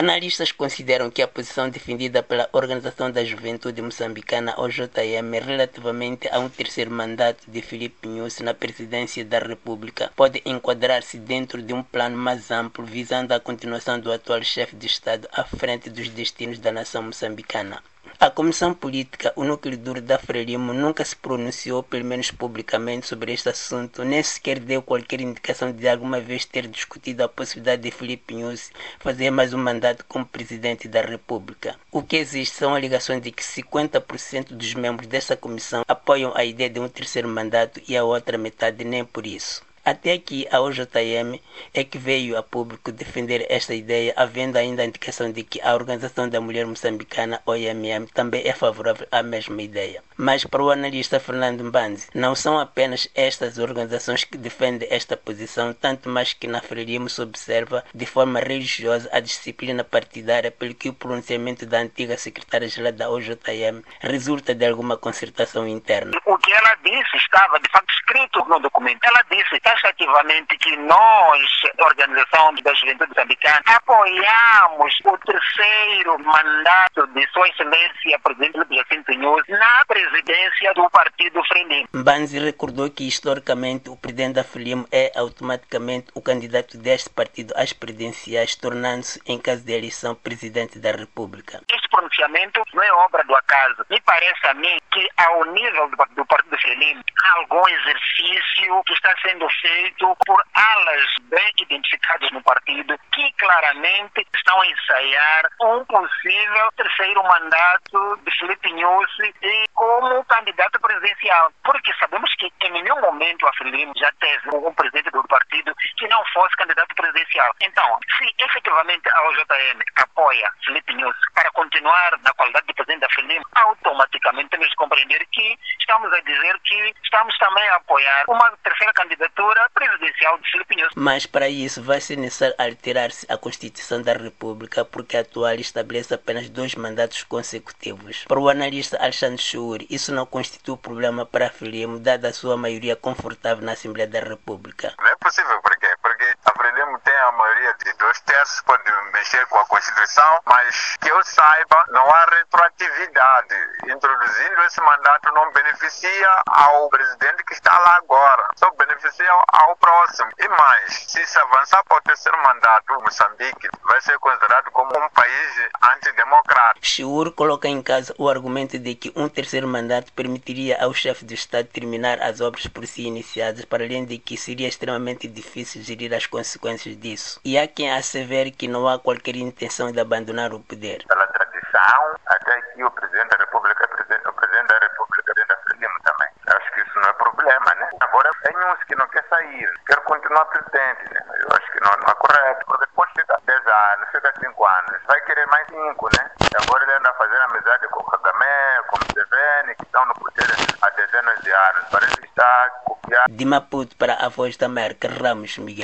Analistas consideram que a posição defendida pela Organização da Juventude Moçambicana, OJM, relativamente a um terceiro mandato de Filipe Nyusi na presidência da República pode enquadrar-se dentro de um plano mais amplo visando a continuação do atual chefe de Estado à frente dos destinos da nação moçambicana. A Comissão Política, o núcleo duro da Frelimo, nunca se pronunciou, pelo menos publicamente, sobre este assunto, nem sequer deu qualquer indicação de alguma vez ter discutido a possibilidade de Filipe Nyusi fazer mais um mandato como Presidente da República. O que existe são alegações de que 50% dos membros dessa comissão apoiam a ideia de um terceiro mandato e a outra metade nem por isso. Até aqui, a OJM é que veio a público defender esta ideia, havendo ainda a indicação de que a Organização da Mulher Moçambicana, OMM, também é favorável à mesma ideia. Mas para o analista Fernando Mbanzi, não são apenas estas organizações que defendem esta posição, tanto mais que na Frelimo se observa de forma religiosa a disciplina partidária, pelo que o pronunciamento da antiga secretária-geral da OJM resulta de alguma concertação interna. O que ela disse estava de facto escrito no documento. Ela disse taxativamente que nós, Organização da Juventude Moçambicana, apoiamos o terceiro mandato de Sua Excelência Presidente Jacinto Nunes na presidência do Partido Frelimo. Mbanzi recordou que historicamente o presidente da Frelimo é automaticamente o candidato deste partido às presidenciais, tornando-se, em caso de eleição, presidente da República. Este pronunciamento não é obra do acaso. Me parece a mim que, ao nível do, do Partido Frelimo, algum exercício que está sendo feito por alas bem identificadas no partido que claramente estão a ensaiar um possível terceiro mandato de Felipe Nyusi como candidato presidencial. Porque sabemos que em nenhum momento a Frelimo já teve um presidente do partido que não fosse candidato presidencial. Então, se efetivamente a OJM apoia Felipe Nyusi para continuar na qualidade de presidente da Frelimo, automaticamente temos de compreender que estamos a dizer que estamos também a apoiar uma terceira candidatura presidencial de Filipe Nunes. Mas para isso vai ser necessário alterar-se a Constituição da República, porque a atual estabelece apenas dois mandatos consecutivos. Para o analista Alexandre Churi, isso não constitui problema para a Frelimo, dada a sua maioria confortável na Assembleia da República. Não é possível, por quê? Porque a Frelimo tem a maioria de dois terços, pode mexer com a Constituição, mas que eu saiba, não há retroatividade. Introduzindo esse mandato não beneficia ao presidente que está lá agora, só beneficia ao próximo. E mais, se se avançar para o terceiro mandato, Moçambique vai ser considerado como um país antidemocrático. Chiur coloca em casa o argumento de que um terceiro mandato permitiria ao chefe de Estado terminar as obras por si iniciadas, para além de que seria extremamente difícil gerir as consequências disso. E há quem assevere que não há qualquer intenção de abandonar o poder. Pela tradição, até aqui o Presidente da República é presidente, o Presidente da República dentro da Frelimo também. Acho que isso não é problema, né? Agora, tem uns que não quer sair, quer continuar presidente, né? Eu acho que não, não é correto, porque depois fica 10 anos, fica 5 anos, vai querer mais 5, né? E agora ele anda fazendo amizade com o Kagame, com o Museveni, que estão no poder há dezenas de anos. Parece que está copiado. De Maputo para a Voz da América, Ramos Miguel.